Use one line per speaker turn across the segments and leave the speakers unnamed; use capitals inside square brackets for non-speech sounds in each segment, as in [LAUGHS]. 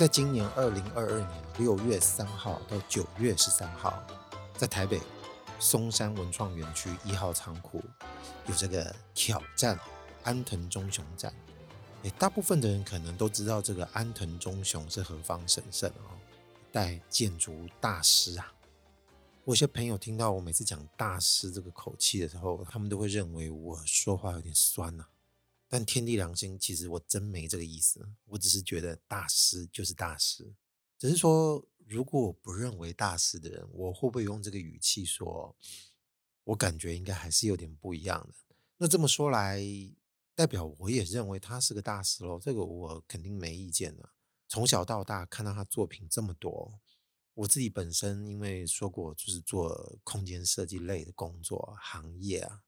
在今年二零二二年六月三号到九月十三号，在台北松山文创园区一号仓库有这个挑战安藤忠雄展。诶，大部分的人可能都知道这个安藤忠雄是何方神圣哦，一代建筑大师啊。我有些朋友听到我每次讲大师这个口气的时候，他们都会认为我说话有点酸呐、啊。但天地良心，其实我真没这个意思。我只是觉得大师就是大师，只是说，如果我不认为大师的人，我会不会用这个语气说？我感觉应该还是有点不一样的。那这么说来，代表我也认为他是个大师喽。这个我肯定没意见的。从小到大看到他作品这么多，我自己本身因为说过，就是做空间设计类的工作行业啊。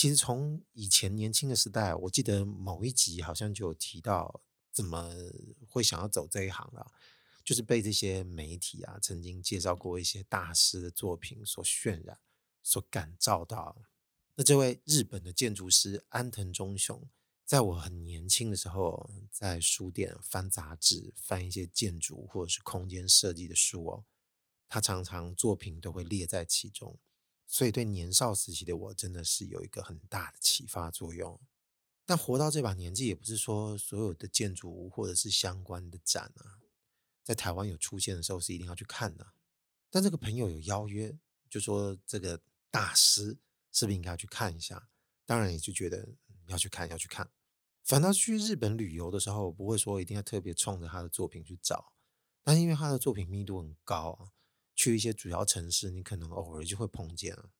其实从以前年轻的时代，我记得某一集好像就有提到怎么会想要走这一行了，就是被这些媒体啊曾经介绍过一些大师的作品所渲染、所感召到。那这位日本的建筑师安藤忠雄，在我很年轻的时候，在书店翻杂志、翻一些建筑或者是空间设计的书哦，他常常作品都会列在其中。所以，对年少时期的我，真的是有一个很大的启发作用。但活到这把年纪，也不是说所有的建筑物或者是相关的展啊，在台湾有出现的时候是一定要去看的。但这个朋友有邀约，就说这个大师是不是应该要去看一下？当然，也就觉得要去看，要去看。反倒去日本旅游的时候，不会说一定要特别冲着他的作品去找，但因为他的作品密度很高啊。去一些主要城市，你可能偶尔就会碰见了，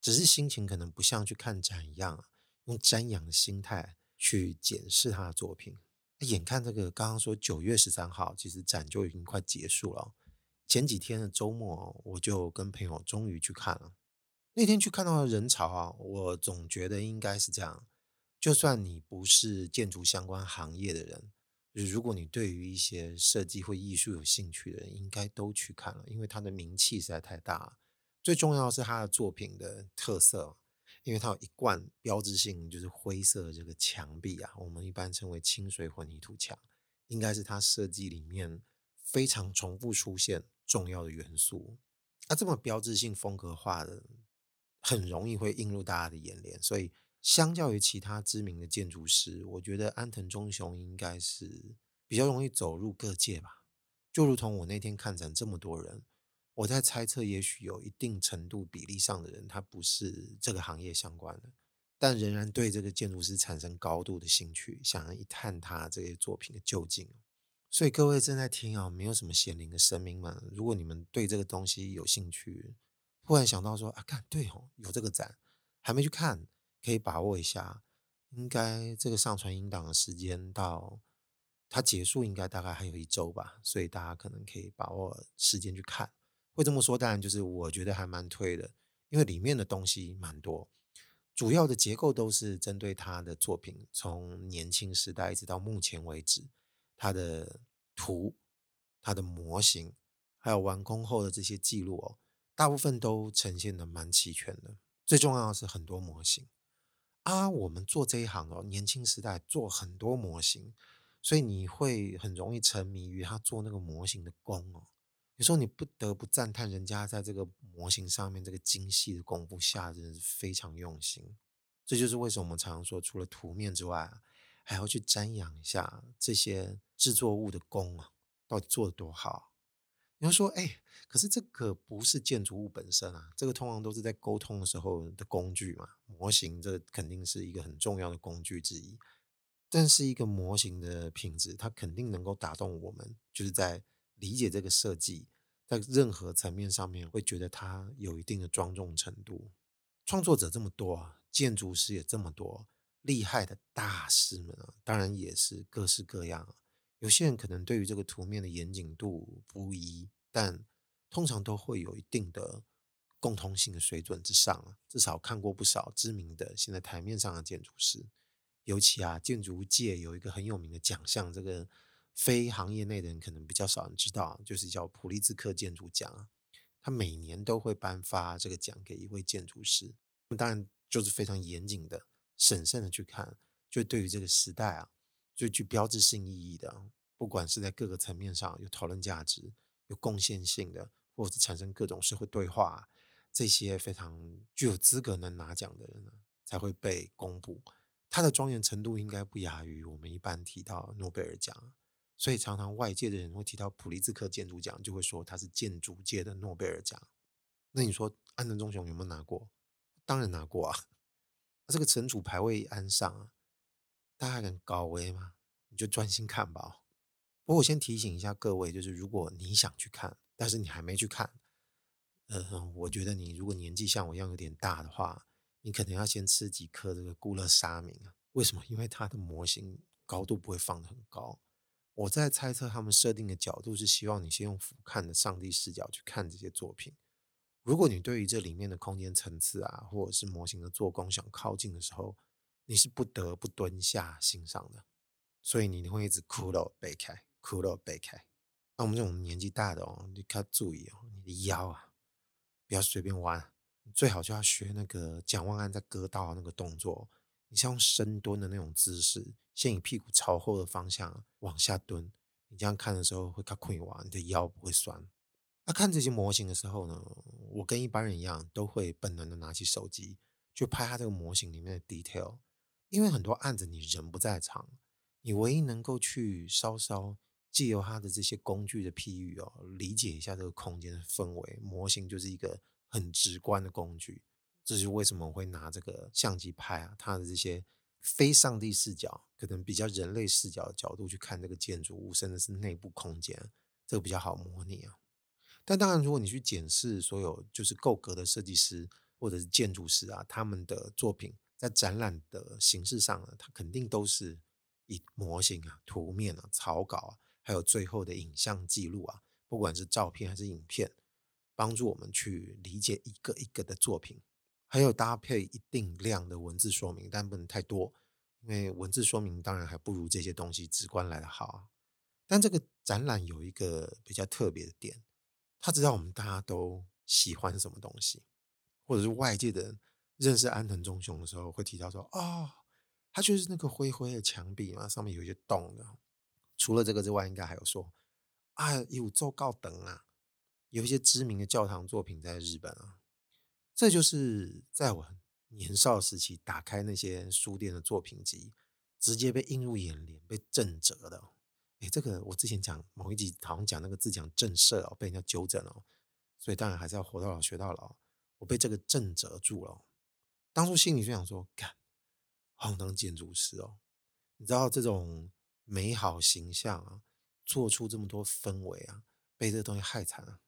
只是心情可能不像去看展一样，用瞻仰的心态去检视他的作品。眼看这个刚刚说九月十三号，其实展就已经快结束了。前几天的周末，我就跟朋友终于去看了。那天去看到的人潮啊，我总觉得应该是这样，就算你不是建筑相关行业的人。如果你对于一些设计或艺术有兴趣的人，应该都去看了，因为他的名气实在太大。最重要是他的作品的特色，因为他有一贯标志性，就是灰色的这个墙壁啊，我们一般称为清水混凝土墙，应该是他设计里面非常重复出现重要的元素。那这么标志性风格化的，很容易会映入大家的眼帘，所以。相较于其他知名的建筑师，我觉得安藤忠雄应该是比较容易走入各界吧。就如同我那天看展这么多人，我在猜测，也许有一定程度比例上的人，他不是这个行业相关的，但仍然对这个建筑师产生高度的兴趣，想要一探他这些作品的究竟。所以各位正在听啊，没有什么显灵的神明们，如果你们对这个东西有兴趣，忽然想到说啊，看对哦，有这个展，还没去看。可以把握一下，应该这个上传音档的时间到它结束，应该大概还有一周吧，所以大家可能可以把握时间去看。会这么说，当然就是我觉得还蛮推的，因为里面的东西蛮多，主要的结构都是针对他的作品，从年轻时代一直到目前为止，他的图、他的模型，还有完工后的这些记录哦，大部分都呈现的蛮齐全的。最重要的是很多模型。啊，我们做这一行哦，年轻时代做很多模型，所以你会很容易沉迷于他做那个模型的工哦。有时候你不得不赞叹人家在这个模型上面这个精细的功夫下，真的是非常用心。这就是为什么我们常常说，除了图面之外，还要去瞻仰一下这些制作物的工啊，到底做得多好。你会说，哎，可是这个不是建筑物本身啊，这个通常都是在沟通的时候的工具嘛。模型这肯定是一个很重要的工具之一，但是一个模型的品质，它肯定能够打动我们，就是在理解这个设计，在任何层面上面会觉得它有一定的庄重程度。创作者这么多啊，建筑师也这么多，厉害的大师们啊，当然也是各式各样啊。有些人可能对于这个图面的严谨度不一，但通常都会有一定的共通性的水准之上啊。至少看过不少知名的现在台面上的建筑师，尤其啊，建筑界有一个很有名的奖项，这个非行业内的人可能比较少人知道，就是叫普利兹克建筑奖啊。他每年都会颁发这个奖给一位建筑师，当然就是非常严谨的、审慎的去看，就对于这个时代啊。最具标志性意义的，不管是在各个层面上有讨论价值、有贡献性的，或者是产生各种社会对话，这些非常具有资格能拿奖的人呢，才会被公布。他的庄严程度应该不亚于我们一般提到诺贝尔奖。所以常常外界的人会提到普利兹克建筑奖，就会说他是建筑界的诺贝尔奖。那你说安藤忠雄有没有拿过？当然拿过啊。[LAUGHS] 这个惩处排位安上啊，大家敢高危吗？你就专心看吧。不过我先提醒一下各位，就是如果你想去看，但是你还没去看，呃，我觉得你如果年纪像我一样有点大的话，你可能要先吃几颗这个固乐沙明啊。为什么？因为它的模型高度不会放得很高。我在猜测，他们设定的角度是希望你先用俯瞰的上帝视角去看这些作品。如果你对于这里面的空间层次啊，或者是模型的做工想靠近的时候，你是不得不蹲下欣赏的。所以你会一直骷髅背开，骷髅背开。那我们这种年纪大的哦，你要注意哦，你的腰啊，不要随便弯，最好就要学那个蒋万安在割稻的那个动作。你像用深蹲的那种姿势，先以屁股朝后的方向往下蹲。你这样看的时候会卡困哇，你的腰不会酸。那看这些模型的时候呢，我跟一般人一样，都会本能的拿起手机去拍它这个模型里面的 detail。因为很多案子你人不在场，你唯一能够去稍稍借由它的这些工具的譬喻哦，理解一下这个空间的氛围。模型就是一个很直观的工具。这是为什么我会拿这个相机拍啊？它的这些非上帝视角，可能比较人类视角的角度去看这个建筑物，甚至是内部空间，这个比较好模拟啊。但当然，如果你去检视所有就是构格的设计师或者是建筑师啊，他们的作品在展览的形式上呢，它肯定都是以模型啊、图面啊、草稿啊，还有最后的影像记录啊，不管是照片还是影片，帮助我们去理解一个一个的作品。还有搭配一定量的文字说明，但不能太多，因为文字说明当然还不如这些东西直观来得好啊。但这个展览有一个比较特别的点，他知道我们大家都喜欢什么东西，或者是外界的人认识安藤忠雄的时候会提到说：“哦，他就是那个灰灰的墙壁嘛，上面有一些洞的。”除了这个之外，应该还有说：“啊，有做高等啊，有一些知名的教堂作品在日本啊。”这就是在我 [LAUGHS] 年少时期打开那些书店的作品集，直接被映入眼帘、被震折的。哎，这个我之前讲某一集好像讲那个字讲震慑哦，被人家纠正了，所以当然还是要活到老学到老。我被这个震折住了，当初心里就想说：干，好当建筑师哦！你知道这种美好形象啊，做出这么多氛围啊，被这个东西害惨了。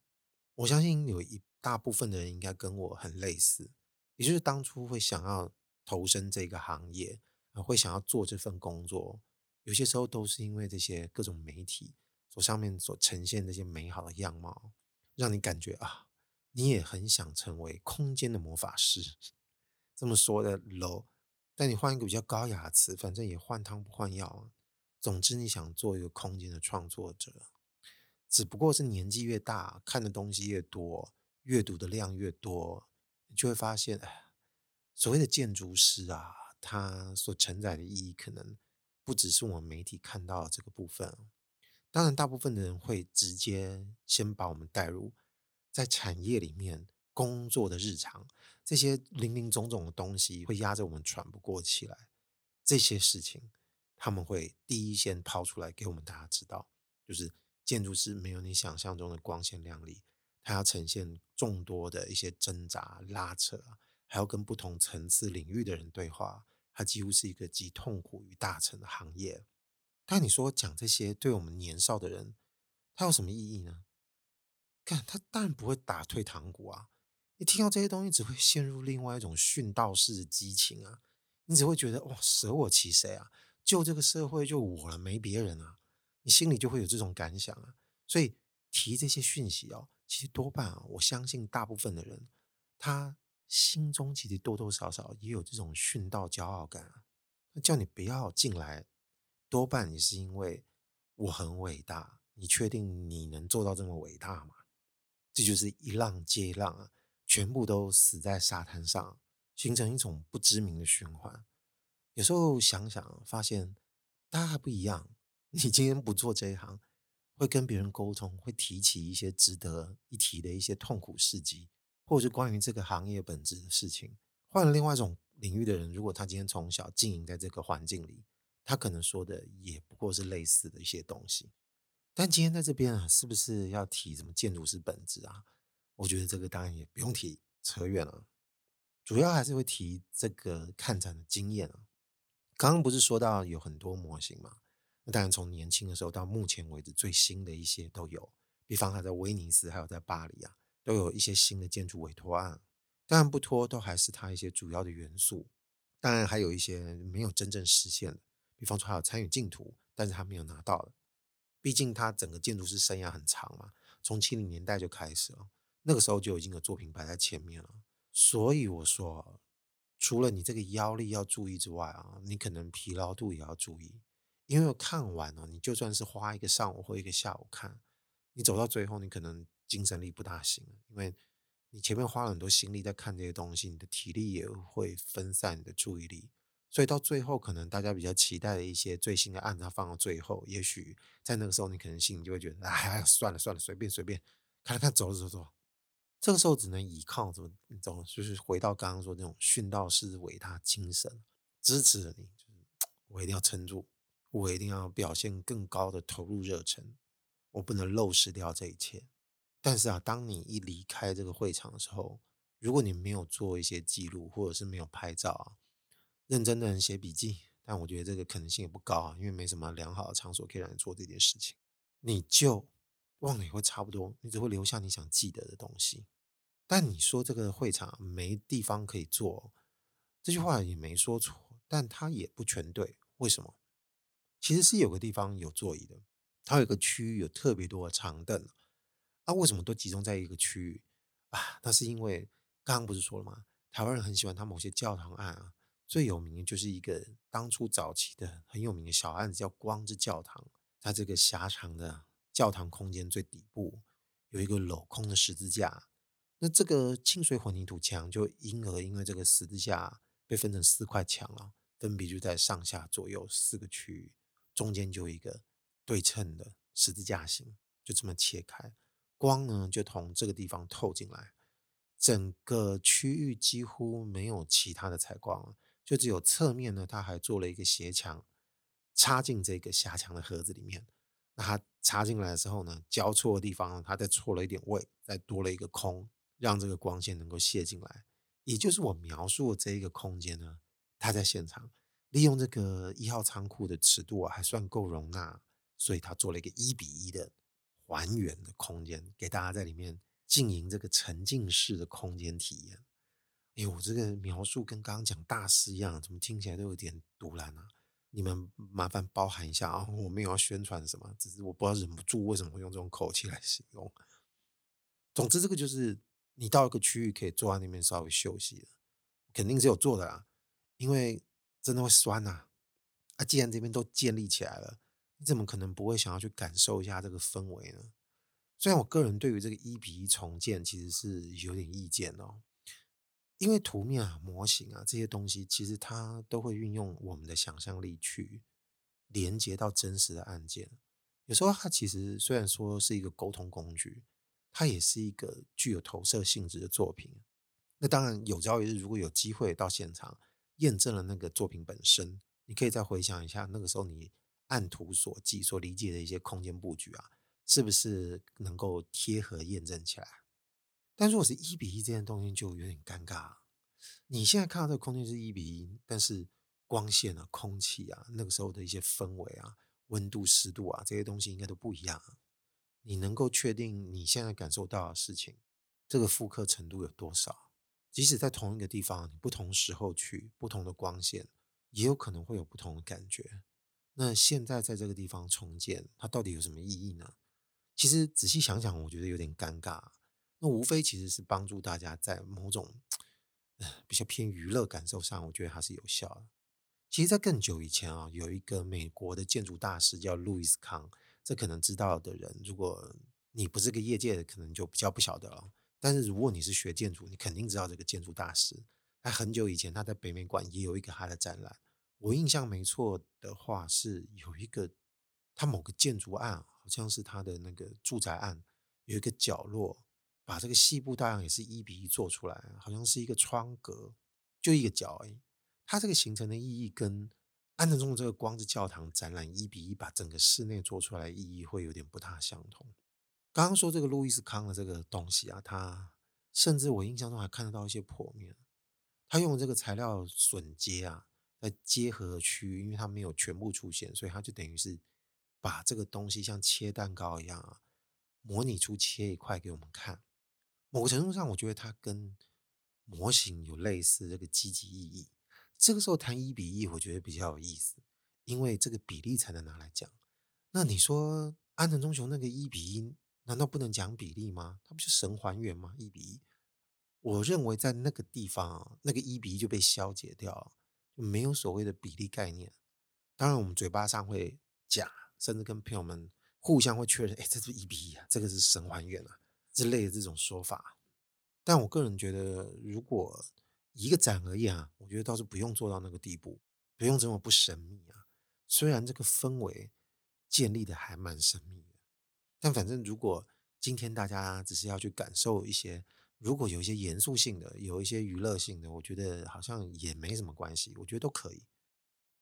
我相信有一大部分的人应该跟我很类似，也就是当初会想要投身这个行业，会想要做这份工作，有些时候都是因为这些各种媒体所上面所呈现这些美好的样貌，让你感觉啊，你也很想成为空间的魔法师。这么说的楼但你换一个比较高雅的词，反正也换汤不换药啊。总之，你想做一个空间的创作者。只不过是年纪越大，看的东西越多，阅读的量越多，你就会发现，所谓的建筑师啊，他所承载的意义，可能不只是我们媒体看到的这个部分。当然，大部分的人会直接先把我们带入在产业里面工作的日常，这些林林总总的东西会压着我们喘不过气来。这些事情，他们会第一先抛出来给我们大家知道，就是。建筑师没有你想象中的光鲜亮丽，他要呈现众多的一些挣扎、拉扯，还要跟不同层次领域的人对话，他几乎是一个集痛苦与大成的行业。但你说讲这些对我们年少的人，他有什么意义呢？看，他当然不会打退堂鼓啊！你听到这些东西，只会陷入另外一种殉道式的激情啊！你只会觉得哇，舍我其谁啊？就这个社会就我了，没别人啊！你心里就会有这种感想啊，所以提这些讯息哦，其实多半啊，我相信大部分的人，他心中其实多多少少也有这种殉道骄傲感啊。那叫你不要进来，多半也是因为我很伟大，你确定你能做到这么伟大吗？这就是一浪接一浪啊，全部都死在沙滩上，形成一种不知名的循环。有时候想想，发现大家还不一样。[LAUGHS] 你今天不做这一行，会跟别人沟通，会提起一些值得一提的一些痛苦事迹，或者是关于这个行业本质的事情。换了另外一种领域的人，如果他今天从小经营在这个环境里，他可能说的也不过是类似的一些东西。但今天在这边啊，是不是要提什么建筑师本质啊？我觉得这个当然也不用提，扯远了。主要还是会提这个看展的经验啊。刚刚不是说到有很多模型吗？那当然从年轻的时候到目前为止最新的一些都有，比方还在威尼斯，还有在巴黎啊，都有一些新的建筑委托案。当然不脱都还是它一些主要的元素。当然还有一些没有真正实现的，比方说还有参与竞图，但是他没有拿到的。毕竟他整个建筑师生涯很长嘛，从七零年代就开始了，那个时候就已经有作品摆在前面了。所以我说，除了你这个腰力要注意之外啊，你可能疲劳度也要注意，因为我看完了，你就算是花一个上午或一个下午看，你走到最后，你可能精神力不大行，因为你前面花了很多心力在看这些东西，你的体力也会分散你的注意力，所以到最后，可能大家比较期待的一些最新的案子，它放到最后，也许在那个时候，你可能心里就会觉得，哎，算了算了，随便随便，看了看，走走走。这个时候只能依靠什么？你懂，就是回到刚刚说那种训导师伟大精神，支持着你。就是我一定要撑住，我一定要表现更高的投入热忱，我不能漏失掉这一切。但是啊，当你一离开这个会场的时候，如果你没有做一些记录，或者是没有拍照啊，认真的人写笔记，但我觉得这个可能性也不高啊，因为没什么良好的场所可以让你做这件事情，你就忘了也会差不多，你只会留下你想记得的东西。但你说这个会场没地方可以坐，这句话也没说错，但它也不全对。为什么？其实是有个地方有座椅的，它有一个区域有特别多的长凳。那、为什么都集中在一个区域啊？那是因为刚刚不是说了吗？台湾人很喜欢他某些教堂案啊，最有名的就是一个当初早期的很有名的小案子，叫光之教堂。在这个狭长的教堂空间最底部有一个镂空的十字架。那这个清水混凝土墙就因而因为这个十字架被分成四块墙了，分别就在上下左右四个区域，中间就一个对称的十字架形，就这么切开，光呢就从这个地方透进来，整个区域几乎没有其他的采光了，就只有侧面呢，它还做了一个斜墙，插进这个狭墙的盒子里面。那它插进来的时候呢，交错的地方它再错了一点位，再多了一个空。让这个光线能够泄进来，也就是我描述的这一个空间呢，它在现场利用这个一号仓库的尺度啊，还算够容纳，所以他做了一个一比一的还原的空间，给大家在里面经营这个沉浸式的空间体验。哎呦，我这个描述跟刚刚讲大师一样，怎么听起来都有点赌烂啊？你们麻烦包含一下啊，我没有要宣传什么，只是我不知道忍不住为什么会用这种口气来形容。总之，这个就是。你到一个区域可以坐在那边稍微休息了，肯定是有坐的啦，因为真的会酸呐。啊，既然这边都建立起来了，你怎么可能不会想要去感受一下这个氛围呢？虽然我个人对于这个一比一重建其实是有点意见哦，因为图面啊、模型啊这些东西，其实它都会运用我们的想象力去连接到真实的案件。有时候它其实虽然说是一个沟通工具。它也是一个具有投射性质的作品。那当然，有朝一日如果有机会到现场验证了那个作品本身，你可以再回想一下那个时候你按图所记所理解的一些空间布局啊，是不是能够贴合验证起来？但如果是一比一这件东西就有点尴尬。你现在看到这个空间是一比一，但是光线啊、空气啊，那个时候的一些氛围啊、温度、湿度啊这些东西应该都不一样。你能够确定你现在感受到的事情，这个复刻程度有多少？即使在同一个地方，不同时候去，不同的光线，也有可能会有不同的感觉。那现在在这个地方重建，它到底有什么意义呢？其实仔细想想，我觉得有点尴尬。那无非其实是帮助大家在某种比较偏娱乐感受上，我觉得它是有效的。其实，在更久以前啊，有一个美国的建筑大师叫路易斯康。这可能知道的人，如果你不是个业界的，可能就比较不晓得了。但是如果你是学建筑，你肯定知道这个建筑大师。他很久以前他在北美馆也有一个他的展览。我印象没错的话，是有一个他某个建筑案，好像是他的那个住宅案，有一个角落，把这个细部大样也是一比一做出来，好像是一个窗格，就一个角而已。它这个形成的意义跟安藤忠的这个光之教堂展览一比一把整个室内做出来意义会有点不大相同。刚刚说这个路易斯康的这个东西啊，它甚至我印象中还看得到一些剖面。他用这个材料榫接啊，在接合区，因为它没有全部出现，所以他就等于是把这个东西像切蛋糕一样啊，模拟出切一块给我们看。某个程度上，我觉得它跟模型有类似这个积极意义。这个时候谈一比一，我觉得比较有意思，因为这个比例才能拿来讲。那你说安藤忠雄那个一比一，难道不能讲比例吗？它不是神还原吗？一比一，我认为在那个地方，那个一比一就被消解掉，就没有所谓的比例概念。当然，我们嘴巴上会讲，甚至跟朋友们互相会确认，哎，这是一比一啊，这个是神还原啊之类的这种说法。但我个人觉得，如果一个展而已啊，我觉得倒是不用做到那个地步，不用这么不神秘啊。虽然这个氛围建立的还蛮神秘的，但反正如果今天大家只是要去感受一些，如果有一些严肃性的，有一些娱乐性的，我觉得好像也没什么关系，我觉得都可以。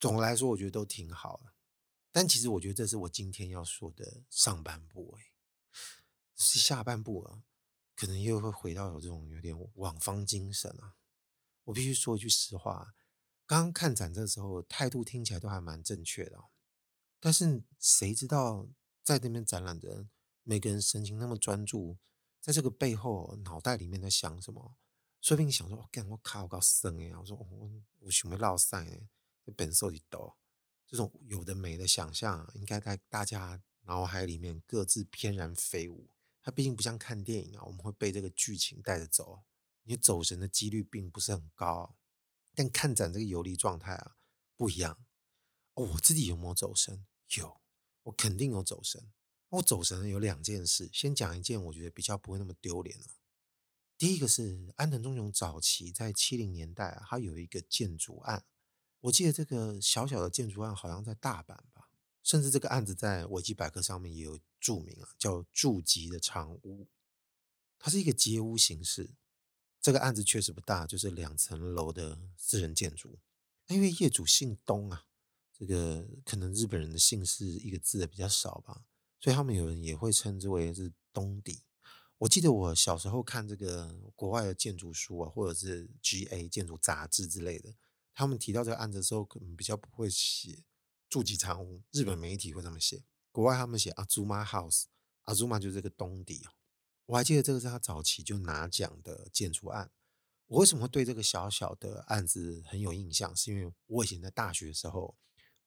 总的来说，我觉得都挺好的。但其实我觉得这是我今天要说的上半部，哎，是下半部啊，可能又会回到有这种有点往方精神啊。我必须说一句实话，刚刚看展的时候态度听起来都还蛮正确的，但是谁知道在那边展览的人，每个人神情那么专注，在这个背后脑袋里面在想什么？说不定想说：“我干，我卡我搞生哎！”我说：“我我准备落赛哎，这本色里抖。”这种有的没的想象，应该在大家脑海里面各自翩然飞舞。它毕竟不像看电影啊，我们会被这个剧情带着走。你走神的几率并不是很高，但看展这个游离状态啊不一样。哦，我自己有没有走神？有，我肯定有走神。我走神有两件事，先讲一件我觉得比较不会那么丢脸了。第一个是安藤忠雄早期在七零年代啊，他有一个建筑案，我记得这个小小的建筑案好像在大阪吧，甚至这个案子在维基百科上面也有注明啊，叫住吉的长屋，它是一个街屋形式。这个案子确实不大，就是两层楼的私人建筑。因为业主姓东啊，这个可能日本人的姓氏一个字的比较少吧，所以他们有人也会称之为是东邸。我记得我小时候看这个国外的建筑书啊，或者是 GA 建筑杂志之类的，他们提到这个案子的时候，可能比较不会写住吉长屋。日本媒体会这么写，国外他们写 Azuma House，Azuma 就是这个东邸啊。我还记得这个是他早期就拿奖的建筑案。我为什么对这个小小的案子很有印象？是因为我以前在大学的时候，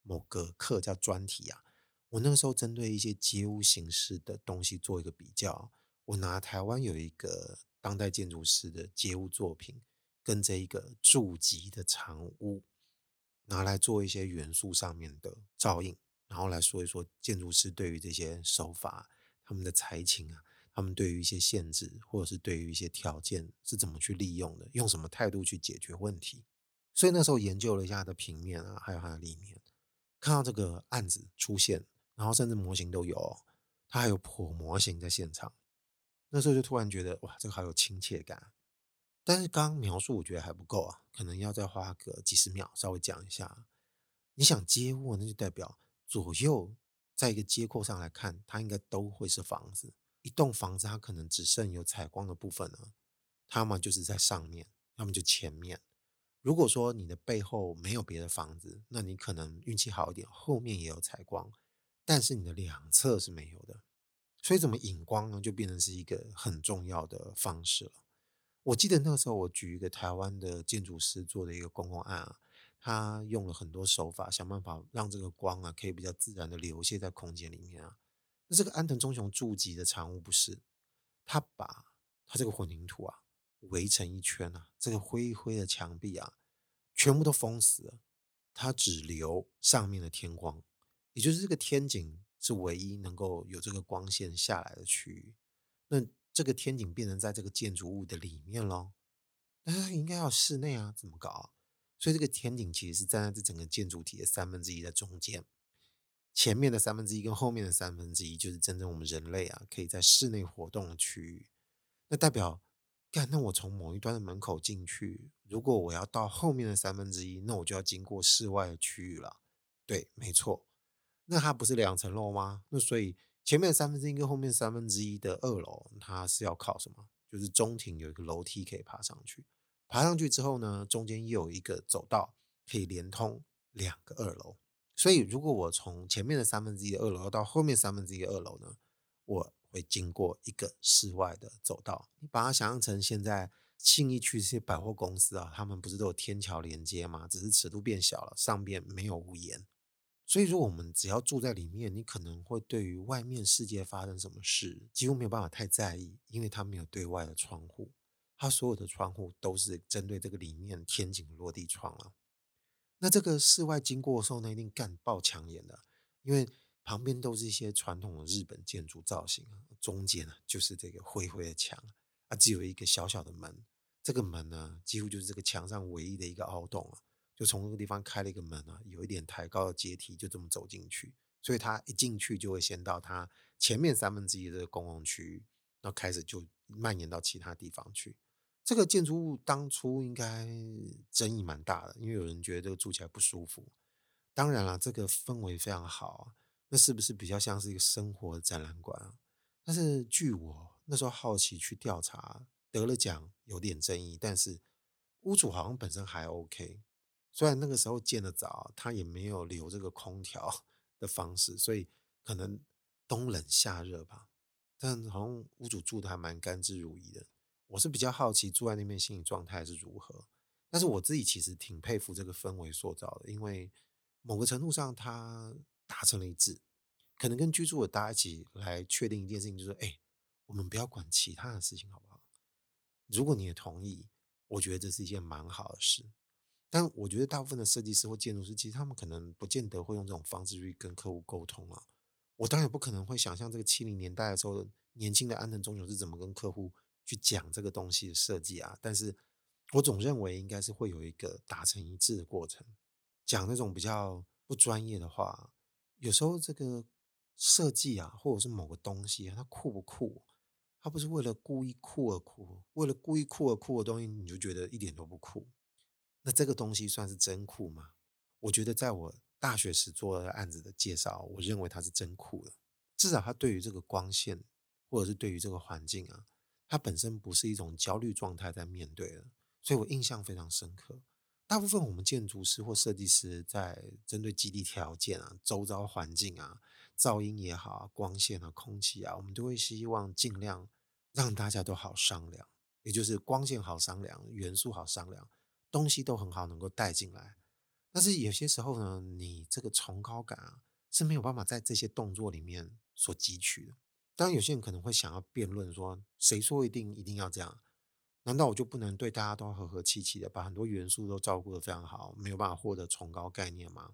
某个课叫专题啊。我那个时候针对一些街屋形式的东西做一个比较。我拿台湾有一个当代建筑师的街屋作品，跟这一个住吉的长屋拿来做一些元素上面的照应，然后来说一说建筑师对于这些手法，他们的才情啊。他们对于一些限制，或者是对于一些条件是怎么去利用的，用什么态度去解决问题。所以那时候研究了一下它的平面啊，还有它的立面，看到这个案子出现，然后甚至模型都有，它还有剖模型在现场。那时候就突然觉得，哇，这个好有亲切感。但是刚描述我觉得还不够啊，可能要再花个几十秒稍微讲一下。你想街屋，那就代表左右在一个街廓上来看，它应该都会是房子。一栋房子，它可能只剩有采光的部分了，它要么就是在上面，要么就前面。如果说你的背后没有别的房子，那你可能运气好一点，后面也有采光，但是你的两侧是没有的。所以怎么引光呢？就变成是一个很重要的方式了。我记得那个时候，我举一个台湾的建筑师做的一个公共案啊，他用了很多手法，想办法让这个光啊可以比较自然的流泻在空间里面啊。那这个安藤忠雄住吉的产物不是，他把他这个混凝土啊围成一圈啊，这个灰灰的墙壁啊，全部都封死了，他只留上面的天光，也就是这个天井是唯一能够有这个光线下来的区域。那这个天井变成在这个建筑物的里面喽，那它应该要室内啊，怎么搞啊？所以这个天井其实是站在这整个建筑体的三分之一的中间。前面的三分之一跟后面的三分之一，就是真正我们人类啊可以在室内活动的区域。那代表，干，那我从某一端的门口进去，如果我要到后面的三分之一，那我就要经过室外的区域了。对，没错。那它不是两层楼吗？那所以前面的三分之一跟后面三分之一的二楼，它是要靠什么？就是中庭有一个楼梯可以爬上去。爬上去之后呢，中间又有一个走道可以连通两个二楼。所以，如果我从前面的三分之一二楼到后面三分之一二楼呢，我会经过一个室外的走道。你把它想象成现在信义区这些百货公司啊，他们不是都有天桥连接吗？只是尺度变小了，上边没有屋檐。所以，如果我们只要住在里面，你可能会对于外面世界发生什么事几乎没有办法太在意，因为它没有对外的窗户，它所有的窗户都是针对这个里面天井落地窗了。那这个室外经过的时候呢，一定干爆抢眼的，因为旁边都是一些传统的日本建筑造型，中间呢就是这个灰灰的墙啊，只有一个小小的门，这个门呢几乎就是这个墙上唯一的一个凹洞啊，就从这个地方开了一个门啊，有一点抬高的阶梯，就这么走进去，所以他一进去就会先到他前面三分之一的公共区域，然后开始就蔓延到其他地方去。这个建筑物当初应该争议蛮大的，因为有人觉得住起来不舒服。当然了，这个氛围非常好，那是不是比较像是一个生活的展览馆啊？但是据我那时候好奇去调查，得了奖有点争议，但是屋主好像本身还 OK。虽然那个时候建的早，他也没有留这个空调 [LAUGHS] 的方式，所以可能冬冷夏热吧。但好像屋主住的还蛮甘之如饴的。我是比较好奇住在那边心理状态是如何，但是我自己其实挺佩服这个氛围塑造的，因为某个程度上它达成了一致，可能跟居住的大家一起来确定一件事情，就是哎，我们不要管其他的事情，好不好？如果你也同意，我觉得这是一件蛮好的事。但我觉得大部分的设计师或建筑师，其实他们可能不见得会用这种方式去跟客户沟通啊。我当然不可能会想象这个七零年代的时候，年轻的安藤忠雄是怎么跟客户。去讲这个东西的设计啊，但是我总认为应该是会有一个达成一致的过程。讲那种比较不专业的话，有时候这个设计啊，或者是某个东西啊，它酷不酷？它不是为了故意酷而酷，为了故意酷而酷的东西，你就觉得一点都不酷。那这个东西算是真酷吗？我觉得在我大学时做的案子的介绍，我认为它是真酷的。至少它对于这个光线，或者是对于这个环境啊。它本身不是一种焦虑状态在面对的，所以我印象非常深刻。大部分我们建筑师或设计师在针对基地条件啊、周遭环境啊、噪音也好啊、光线啊、空气啊，我们都会希望尽量让大家都好商量，也就是光线好商量、元素好商量、东西都很好能够带进来。但是有些时候呢，你这个崇高感啊是没有办法在这些动作里面所汲取的。当然，有些人可能会想要辩论说：“谁说一定一定要这样？难道我就不能对大家都和和气气的，把很多元素都照顾得非常好，没有办法获得崇高概念吗？”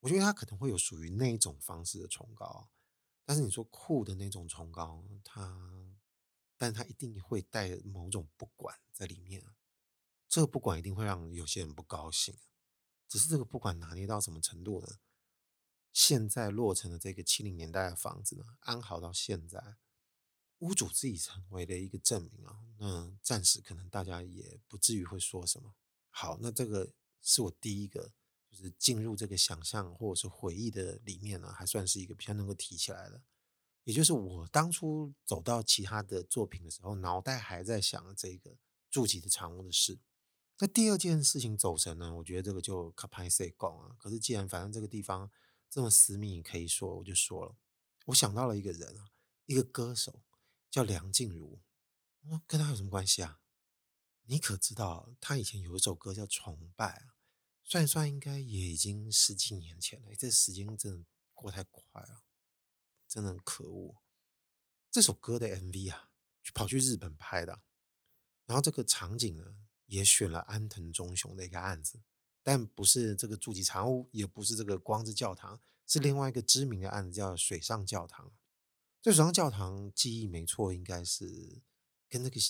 我觉得他可能会有属于那一种方式的崇高，但是你说酷的那种崇高，他，但他一定会带某种不管在里面。这个不管一定会让有些人不高兴，只是这个不管拿捏到什么程度呢？现在落成的这个七零年代的房子呢，安好到现在，屋主自己成为了一个证明啊。那暂时可能大家也不至于会说什么。好，那这个是我第一个，就是进入这个想象或者是回忆的里面呢，还算是一个比较能够提起来的。也就是我当初走到其他的作品的时候，脑袋还在想这个住吉的长屋的事。那第二件事情走神呢，我觉得这个就卡拍塞讲啊。可是既然反正这个地方。这么私密可以说，我就说了。我想到了一个人啊，一个歌手叫梁静茹。跟他有什么关系啊？你可知道他以前有一首歌叫《崇拜》啊？算一算，应该也已经十几年前了。这时间真的过太快了，真的很可恶。这首歌的 MV 啊，跑去日本拍的，然后这个场景呢，也选了安藤忠雄的一个案子。但不是这个住吉长屋，也不是这个光之教堂，是另外一个知名的案子，叫水上教堂。这水上教堂记忆没错，应该是跟那个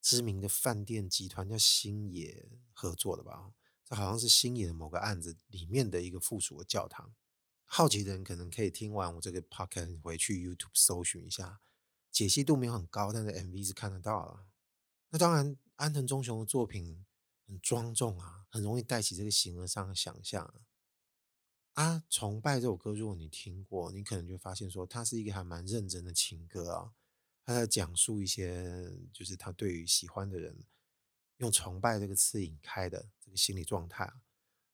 知名的饭店集团叫星野合作的吧？这好像是星野的某个案子里面的一个附属的教堂。好奇的人可能可以听完我这个 podcast 回去 YouTube 搜寻一下，解析度没有很高，但是 MV 是看得到了。那当然，安藤忠雄的作品很庄重啊，很容易带起这个形而上的想象啊。啊，崇拜这首歌，如果你听过，你可能就发现说，它是一个还蛮认真的情歌啊。他在讲述一些，就是他对于喜欢的人，用崇拜这个词引开的这个心理状态啊。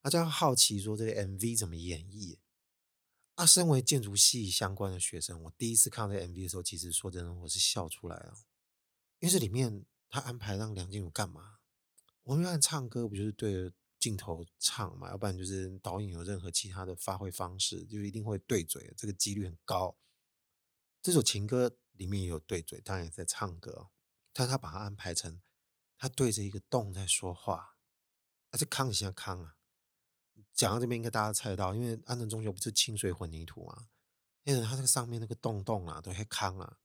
大家好奇说，这个 MV 怎么演绎？啊，身为建筑系相关的学生，我第一次看到这 MV 的时候，其实说真的，我是笑出来了，因为这里面他安排让梁静茹干嘛？我们一般唱歌不就是对着镜头唱嘛？要不然就是导演有任何其他的发挥方式，就一定会对嘴，这个几率很高。这首情歌里面也有对嘴，当然也在唱歌，但他把它安排成他对着一个洞在说话，而且康一下康啊。讲到这边，应该大家猜得到，因为安藤忠雄不是清水混凝土嘛？因为他这个上面那个洞洞啊，都还康啊。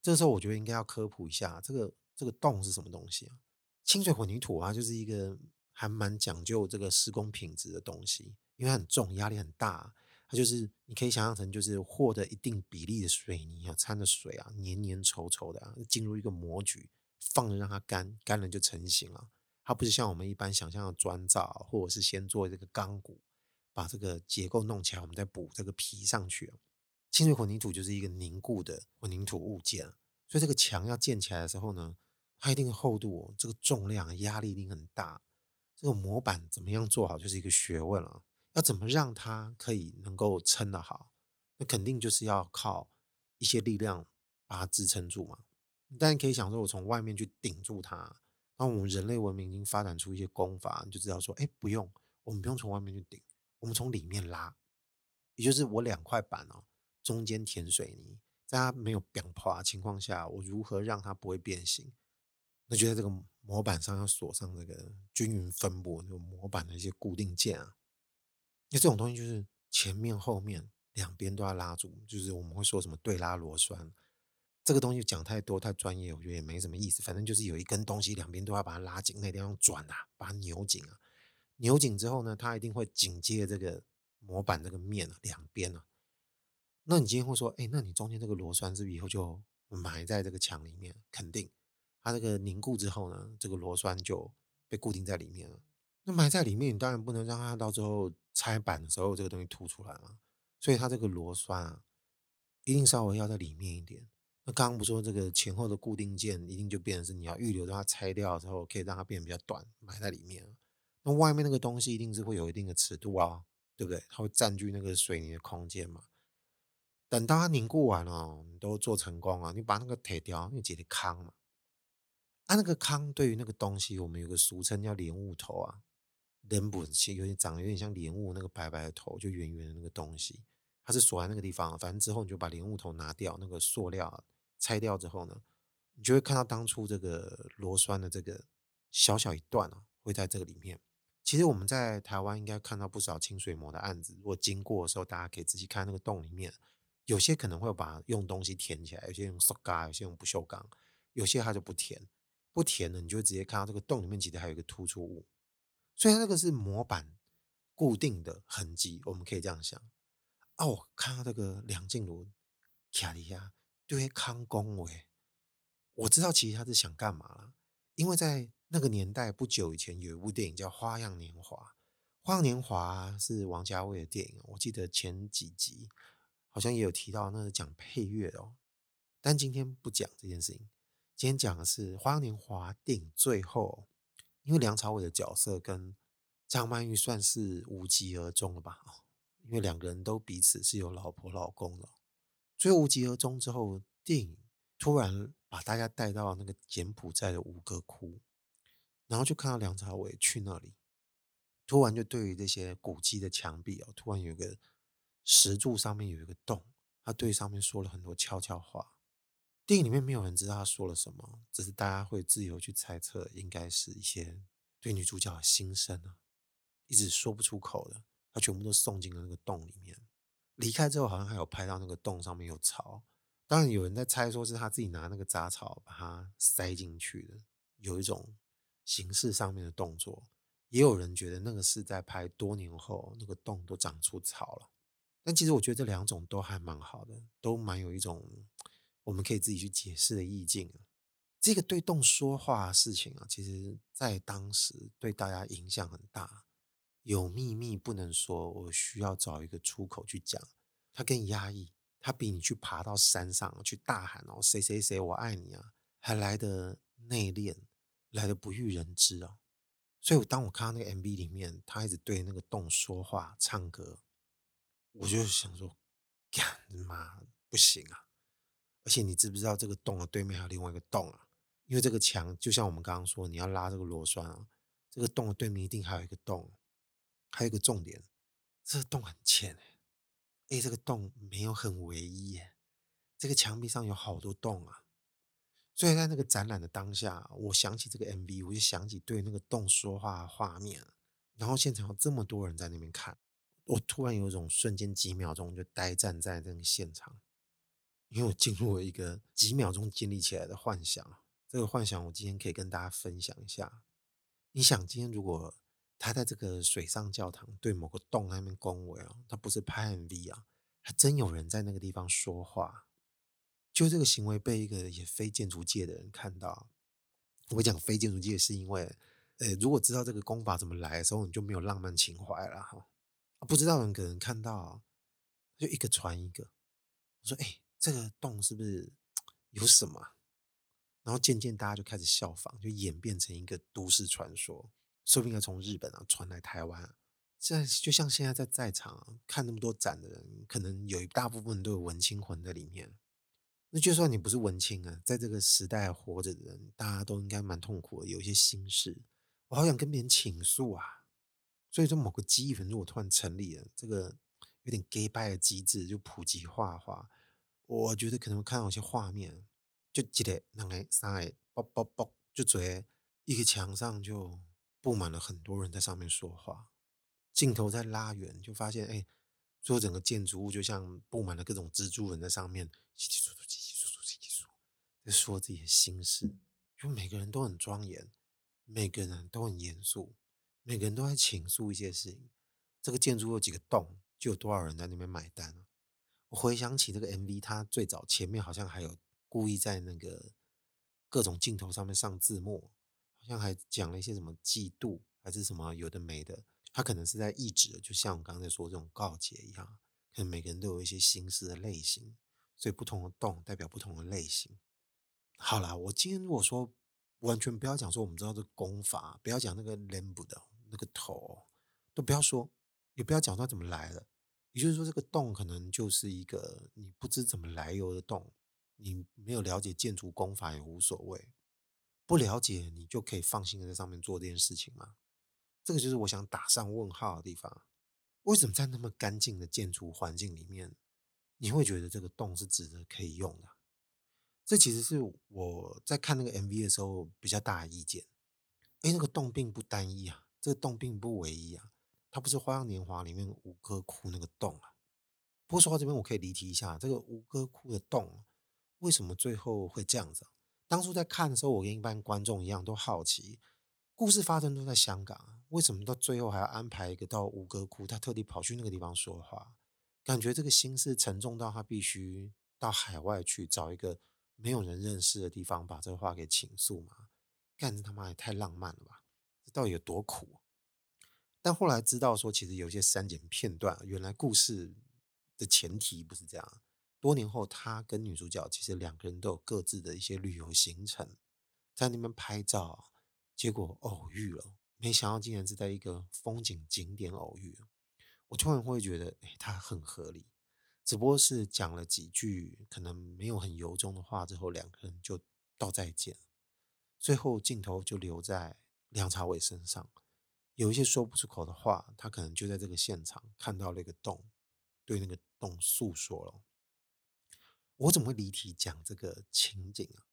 这时候，我觉得应该要科普一下，这个这个洞是什么东西啊？清水混凝土啊，就是一个还蛮讲究这个施工品质的东西，因为它很重，压力很大。它就是你可以想象成，就是获得一定比例的水泥啊，掺着水啊，黏黏稠稠的啊，进入一个模具，放着让它干，干了就成型了。它不是像我们一般想象的砖造，或者是先做这个钢骨，把这个结构弄起来，我们再补这个皮上去。清水混凝土就是一个凝固的混凝土物件，所以这个墙要建起来的时候呢，它一定厚度，这个重量压力一定很大。这个模板怎么样做好，就是一个学问了。要怎么让它可以能够撑得好，那肯定就是要靠一些力量把它支撑住嘛。但你可以想说，我从外面去顶住它。那我们人类文明已经发展出一些功法，你就知道说，哎，不用，我们不用从外面去顶，我们从里面拉，也就是我两块板哦，中间填水泥，在它没有扁破的情况下，我如何让它不会变形？那就在这个模板上要锁上这个均匀分布那个模板的一些固定件啊。那这种东西就是前面后面两边都要拉住，就是我们会说什么对拉螺栓。这个东西讲太多太专业，我觉得也没什么意思。反正就是有一根东西，两边都要把它拉紧，那地方转啊，把它扭紧啊。扭紧之后呢，它一定会紧接这个模板这个面啊，两边啊。那你今天会说，哎，那你中间这个螺栓是不是以后就埋在这个墙里面？肯定，它这个凝固之后呢，这个螺栓就被固定在里面了。那埋在里面，你当然不能让它到最后拆板的时候这个东西凸出来嘛。所以它这个螺栓啊，一定稍微要在里面一点。那刚刚不说这个前后的固定件，一定就变成是你要预留让它拆掉之后，可以让它变得比较短，埋在里面。那外面那个东西一定是会有一定的尺度啊，对不对？它会占据那个水泥的空间嘛。等到它凝固完了，你都做成功了，你把那个铁条，你直接扛嘛。啊，那个糠对于那个东西，我们有个俗称叫莲雾头啊，莲本其实有点长得有点像莲雾那个白白的头，就圆圆的那个东西，它是锁在那个地方。反正之后你就把莲雾头拿掉，那个塑料。拆掉之后呢，你就会看到当初这个螺栓的这个小小一段啊，会在这个里面。其实我们在台湾应该看到不少清水模的案子，如果经过的时候，大家可以仔细看那个洞里面，有些可能会把用东西填起来，有些用塑胶，有些用不锈钢，有些它就不填，不填了，你就会直接看到这个洞里面其实还有一个突出物，所以它这个是模板固定的痕迹，我们可以这样想。哦，看到这个梁静茹卡利亚。对，康公伟，我知道其实他是想干嘛了，因为在那个年代不久以前有一部电影叫《花样年华》，《花样年华》是王家卫的电影，我记得前几集好像也有提到，那是讲配乐哦。但今天不讲这件事情，今天讲的是《花样年华》电影最后，因为梁朝伟的角色跟张曼玉算是无疾而终了吧？因为两个人都彼此是有老婆老公的。所以无疾而终之后，电影突然把大家带到那个柬埔寨的吴哥窟，然后就看到梁朝伟去那里，突然就对于这些古迹的墙壁哦，突然有个石柱上面有一个洞，他对上面说了很多悄悄话。电影里面没有人知道他说了什么，只是大家会自由去猜测，应该是一些对女主角的心声啊，一直说不出口的，他全部都送进了那个洞里面。离开之后，好像还有拍到那个洞上面有草。当然，有人在猜说是他自己拿那个杂草把它塞进去的，有一种形式上面的动作。也有人觉得那个是在拍多年后，那个洞都长出草了。但其实我觉得这两种都还蛮好的，都蛮有一种我们可以自己去解释的意境。这个对洞说话事情啊，其实在当时对大家影响很大。有秘密不能说，我需要找一个出口去讲。它更压抑，它比你去爬到山上去大喊哦，谁谁谁我爱你啊，还来得内敛，来得不欲人知啊。所以，当我看到那个 MV 里面，他一直对那个洞说话、唱歌，我就想说，干妈不行啊！而且你知不知道这个洞的对面还有另外一个洞啊？因为这个墙就像我们刚刚说，你要拉这个螺栓啊，这个洞的对面一定还有一个洞。还有一个重点，这个洞很浅哎，哎，这个洞没有很唯一耶，这个墙壁上有好多洞啊。所以在那个展览的当下，我想起这个 MV，我就想起对那个洞说话的画面。然后现场有这么多人在那边看，我突然有种瞬间几秒钟就呆站在那个现场，因为我进入了一个几秒钟建立起来的幻想。这个幻想我今天可以跟大家分享一下。你想，今天如果他在这个水上教堂对某个洞那边恭维哦，他不是拍 MV 啊，还真有人在那个地方说话。就这个行为被一个也非建筑界的人看到，我讲非建筑界是因为，呃，如果知道这个功法怎么来的时候，你就没有浪漫情怀了哈。不知道的人可能看到，就一个传一个，我说，哎，这个洞是不是有什么？然后渐渐大家就开始效仿，就演变成一个都市传说。说不定要从日本啊传来台湾，现在就像现在在在场，看那么多展的人，可能有一大部分都有文青魂在里面。那就算你不是文青啊，在这个时代活着的人，大家都应该蛮痛苦的，有一些心事。我好想跟别人倾诉啊。所以说，某个记忆粉如果突然成立了，这个有点 gay 拜的机制就普及化的话，我觉得可能看到一些画面，就记得两个三个啵啵啵，就直接一个墙上就。布满了很多人在上面说话，镜头在拉远，就发现，哎，最后整个建筑物就像布满了各种蜘蛛人在上面，窸窸窣窣，窸窸窣窣，窸窸窣窣，在说自己的心事。就每个人都很庄严，每个人都很严肃，每个人都在倾诉一些事情。这个建筑有几个洞，就有多少人在那边买单。我回想起这个 MV，它最早前面好像还有故意在那个各种镜头上面上字幕。好像还讲了一些什么嫉妒，还是什么有的没的。他可能是在意指，就像我刚才说这种告解一样。可能每个人都有一些心思的类型，所以不同的洞代表不同的类型。好啦，我今天如果说完全不要讲说我们知道这个功法，不要讲那个 Lamb 的那个头，都不要说，也不要讲它怎么来的。也就是说，这个洞可能就是一个你不知怎么来由的洞，你没有了解建筑工法也无所谓。不了解你就可以放心的在上面做这件事情吗？这个就是我想打上问号的地方。为什么在那么干净的建筑环境里面，你会觉得这个洞是值得可以用的？这其实是我在看那个 MV 的时候比较大的意见。哎，那个洞并不单一啊，这个洞并不唯一啊，它不是《花样年华》里面吴哥窟那个洞啊。不过说到这边，我可以离题一下，这个吴哥窟的洞为什么最后会这样子？当初在看的时候，我跟一般观众一样都好奇，故事发生都在香港，为什么到最后还要安排一个到吴哥窟？他特地跑去那个地方说话，感觉这个心事沉重到他必须到海外去找一个没有人认识的地方，把这个话给倾诉嘛？干这他妈也太浪漫了吧！这到底有多苦？但后来知道说，其实有些删减片段，原来故事的前提不是这样。多年后，他跟女主角其实两个人都有各自的一些旅游行程，在那边拍照，结果偶遇了。没想到竟然是在一个风景景点偶遇。我突然会觉得，哎，他很合理。只不过是讲了几句可能没有很由衷的话之后，两个人就道再见。最后镜头就留在梁朝伟身上，有一些说不出口的话，他可能就在这个现场看到了一个洞，对那个洞诉说了。我怎么会离题讲这个情景啊？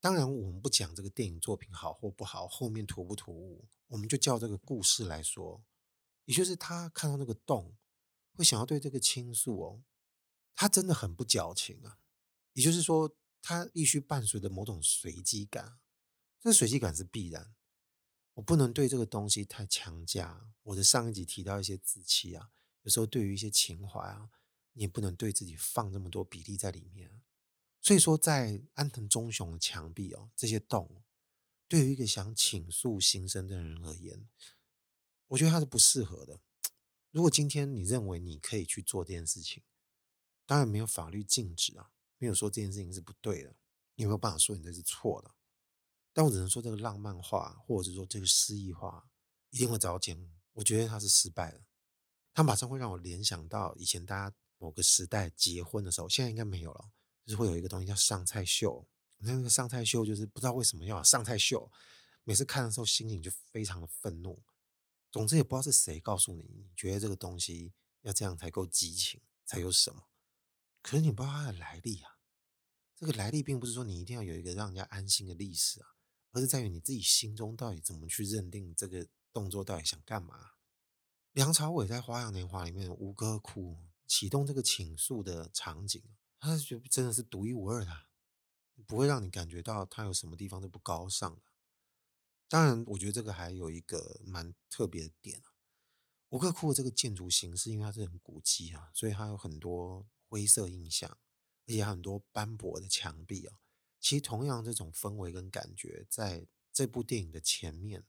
当然，我们不讲这个电影作品好或不好，后面突不突兀，我们就叫这个故事来说。也就是他看到那个洞，会想要对这个倾诉哦。他真的很不矫情啊。也就是说，他必须伴随着某种随机感。这随机感是必然，我不能对这个东西太强加。我的上一集提到一些字气啊，有时候对于一些情怀啊，你也不能对自己放那么多比例在里面。所以说，在安藤忠雄的墙壁哦，这些洞，对于一个想倾诉心声的人而言，我觉得他是不适合的。如果今天你认为你可以去做这件事情，当然没有法律禁止啊，没有说这件事情是不对的，你有没有办法说你这是错的。但我只能说，这个浪漫化，或者说这个诗意化，一定会遭奸。我觉得它是失败的，它马上会让我联想到以前大家某个时代结婚的时候，现在应该没有了。就是会有一个东西叫上菜秀，那那个上菜秀就是不知道为什么要上菜秀，每次看的时候心情就非常的愤怒。总之也不知道是谁告诉你，你觉得这个东西要这样才够激情，才有什么？可是你不知道它的来历啊。这个来历并不是说你一定要有一个让人家安心的历史啊，而是在于你自己心中到底怎么去认定这个动作到底想干嘛。梁朝伟在《花样年华》里面吴哥窟启动这个倾诉的场景。他觉得真的是独一无二的，不会让你感觉到他有什么地方都不高尚的。当然，我觉得这个还有一个蛮特别的点啊。吴哥窟的这个建筑形式，因为它是很古迹啊，所以它有很多灰色印象，而且很多斑驳的墙壁啊。其实，同样这种氛围跟感觉，在这部电影的前面，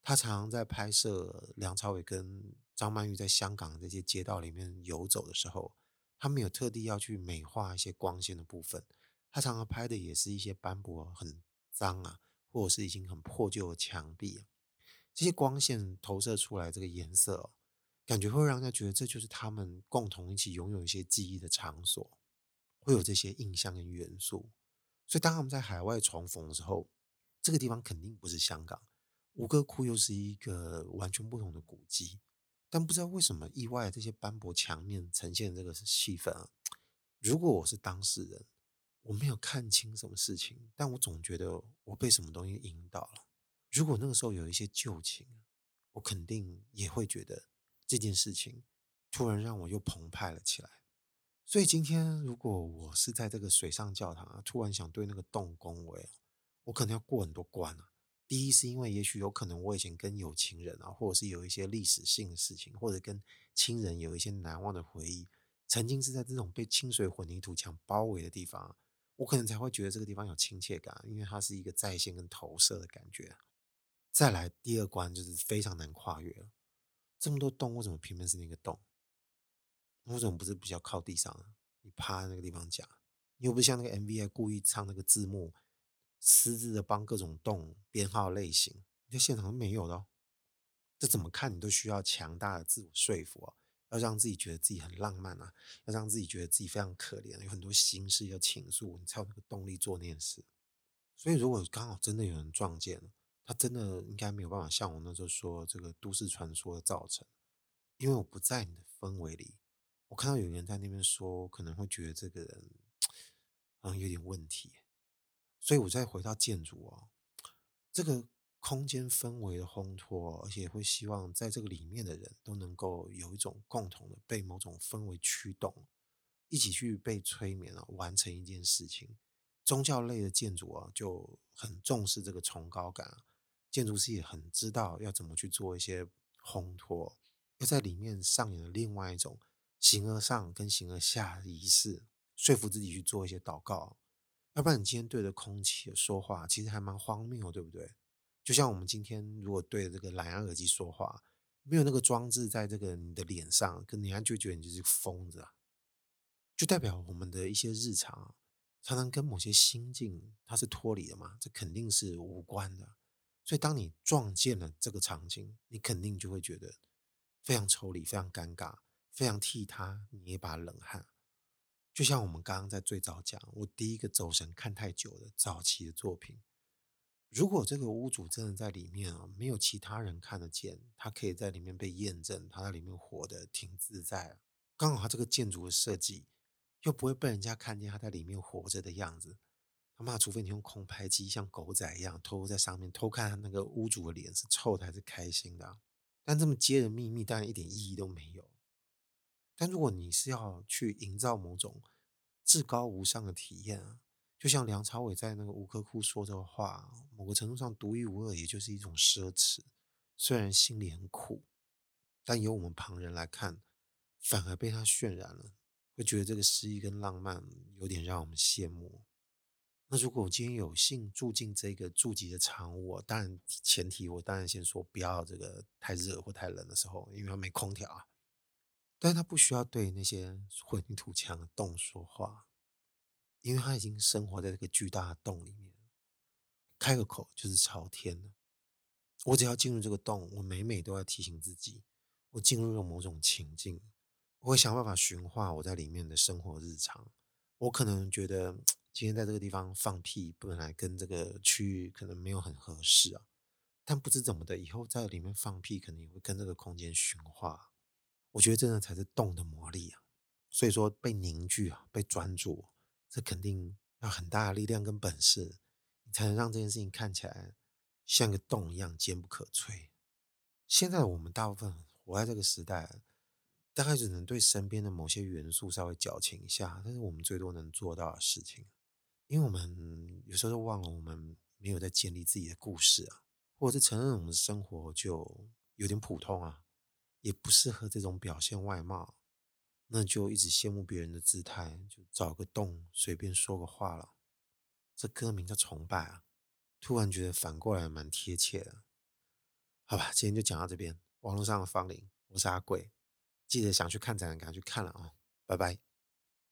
他常常在拍摄梁朝伟跟张曼玉在香港这些街道里面游走的时候。他没有特地要去美化一些光线的部分，他常常拍的也是一些斑驳、很脏啊，或者是已经很破旧的墙壁啊。这些光线投射出来这个颜色哦，感觉会让人家觉得这就是他们共同一起拥有一些记忆的场所，会有这些印象跟元素。所以当他们在海外重逢的时候，这个地方肯定不是香港，吴哥窟又是一个完全不同的古迹。但不知道为什么，意外这些斑驳墙面呈现这个气氛啊。如果我是当事人，我没有看清什么事情，但我总觉得我被什么东西引导了。如果那个时候有一些旧情，我肯定也会觉得这件事情突然让我又澎湃了起来。所以今天，如果我是在这个水上教堂啊，突然想对那个洞恭维，我可能要过很多关啊。第一是因为也许有可能我以前跟有情人啊，或者是有一些历史性的事情，或者跟亲人有一些难忘的回忆，曾经是在这种被清水混凝土墙包围的地方，我可能才会觉得这个地方有亲切感，因为它是一个在线跟投射的感觉。再来第二关就是非常难跨越了，这么多洞，为什么偏偏是那个洞？为什么不是比较靠地上？你趴在那个地方讲，你又不像那个 MV 故意唱那个字幕。私自的帮各种洞编号类型，在现场都没有的。这怎么看你都需要强大的自我说服啊，要让自己觉得自己很浪漫啊，要让自己觉得自己非常可怜，有很多心事要倾诉，你才有那个动力做那件事。所以，如果刚好真的有人撞见了，他真的应该没有办法像我那时候说这个都市传说的造成，因为我不在你的氛围里。我看到有人在那边说，可能会觉得这个人好像有点问题。所以，我再回到建筑哦，这个空间氛围的烘托，而且会希望在这个里面的人都能够有一种共同的被某种氛围驱动，一起去被催眠啊，完成一件事情。宗教类的建筑啊，就很重视这个崇高感，建筑师也很知道要怎么去做一些烘托，要在里面上演了另外一种形而上跟形而下的仪式，说服自己去做一些祷告。要不然你今天对着空气说话，其实还蛮荒谬，对不对？就像我们今天如果对着这个蓝牙耳机说话，没有那个装置在这个你的脸上，跟人家就觉得你就是疯子。就代表我们的一些日常，常常跟某些心境它是脱离的嘛，这肯定是无关的。所以当你撞见了这个场景，你肯定就会觉得非常抽离、非常尴尬、非常替他捏一把冷汗。就像我们刚刚在最早讲，我第一个走神看太久的早期的作品，如果这个屋主真的在里面啊，没有其他人看得见，他可以在里面被验证，他在里面活得挺自在。刚好他这个建筑的设计又不会被人家看见他在里面活着的样子。他妈，除非你用空拍机像狗仔一样偷在上面偷看他那个屋主的脸是臭的还是开心的，但这么揭人秘密当然一点意义都没有。但如果你是要去营造某种至高无上的体验啊，就像梁朝伟在那个吴哥窟说这话，某个程度上独一无二，也就是一种奢侈。虽然心里很苦，但由我们旁人来看，反而被他渲染了，会觉得这个诗意跟浪漫有点让我们羡慕。那如果我今天有幸住进这个住级的长屋，当然前提我当然先说不要这个太热或太冷的时候，因为它没空调啊。但是它不需要对那些混凝土墙的洞说话，因为他已经生活在这个巨大的洞里面，开个口就是朝天的。我只要进入这个洞，我每每都要提醒自己，我进入了某种情境，我会想办法驯化我在里面的生活日常。我可能觉得今天在这个地方放屁，本来跟这个区域可能没有很合适啊，但不知怎么的，以后在里面放屁，可能也会跟这个空间驯化。我觉得这才是洞的魔力啊！所以说，被凝聚啊，被专注，这肯定要很大的力量跟本事，你才能让这件事情看起来。像个洞一样坚不可摧。现在我们大部分活在这个时代，大概只能对身边的某些元素稍微矫情一下，但是我们最多能做到的事情，因为我们有时候都忘了，我们没有在建立自己的故事啊，或者是承认我们的生活就有点普通啊，也不适合这种表现外貌，那就一直羡慕别人的姿态，就找个洞随便说个话了。这歌名叫崇拜啊。突然觉得反过来蛮贴切的，好吧，今天就讲到这边。网络上的芳龄，我是阿贵，记得想去看展览，赶快去看了啊、哦！拜拜。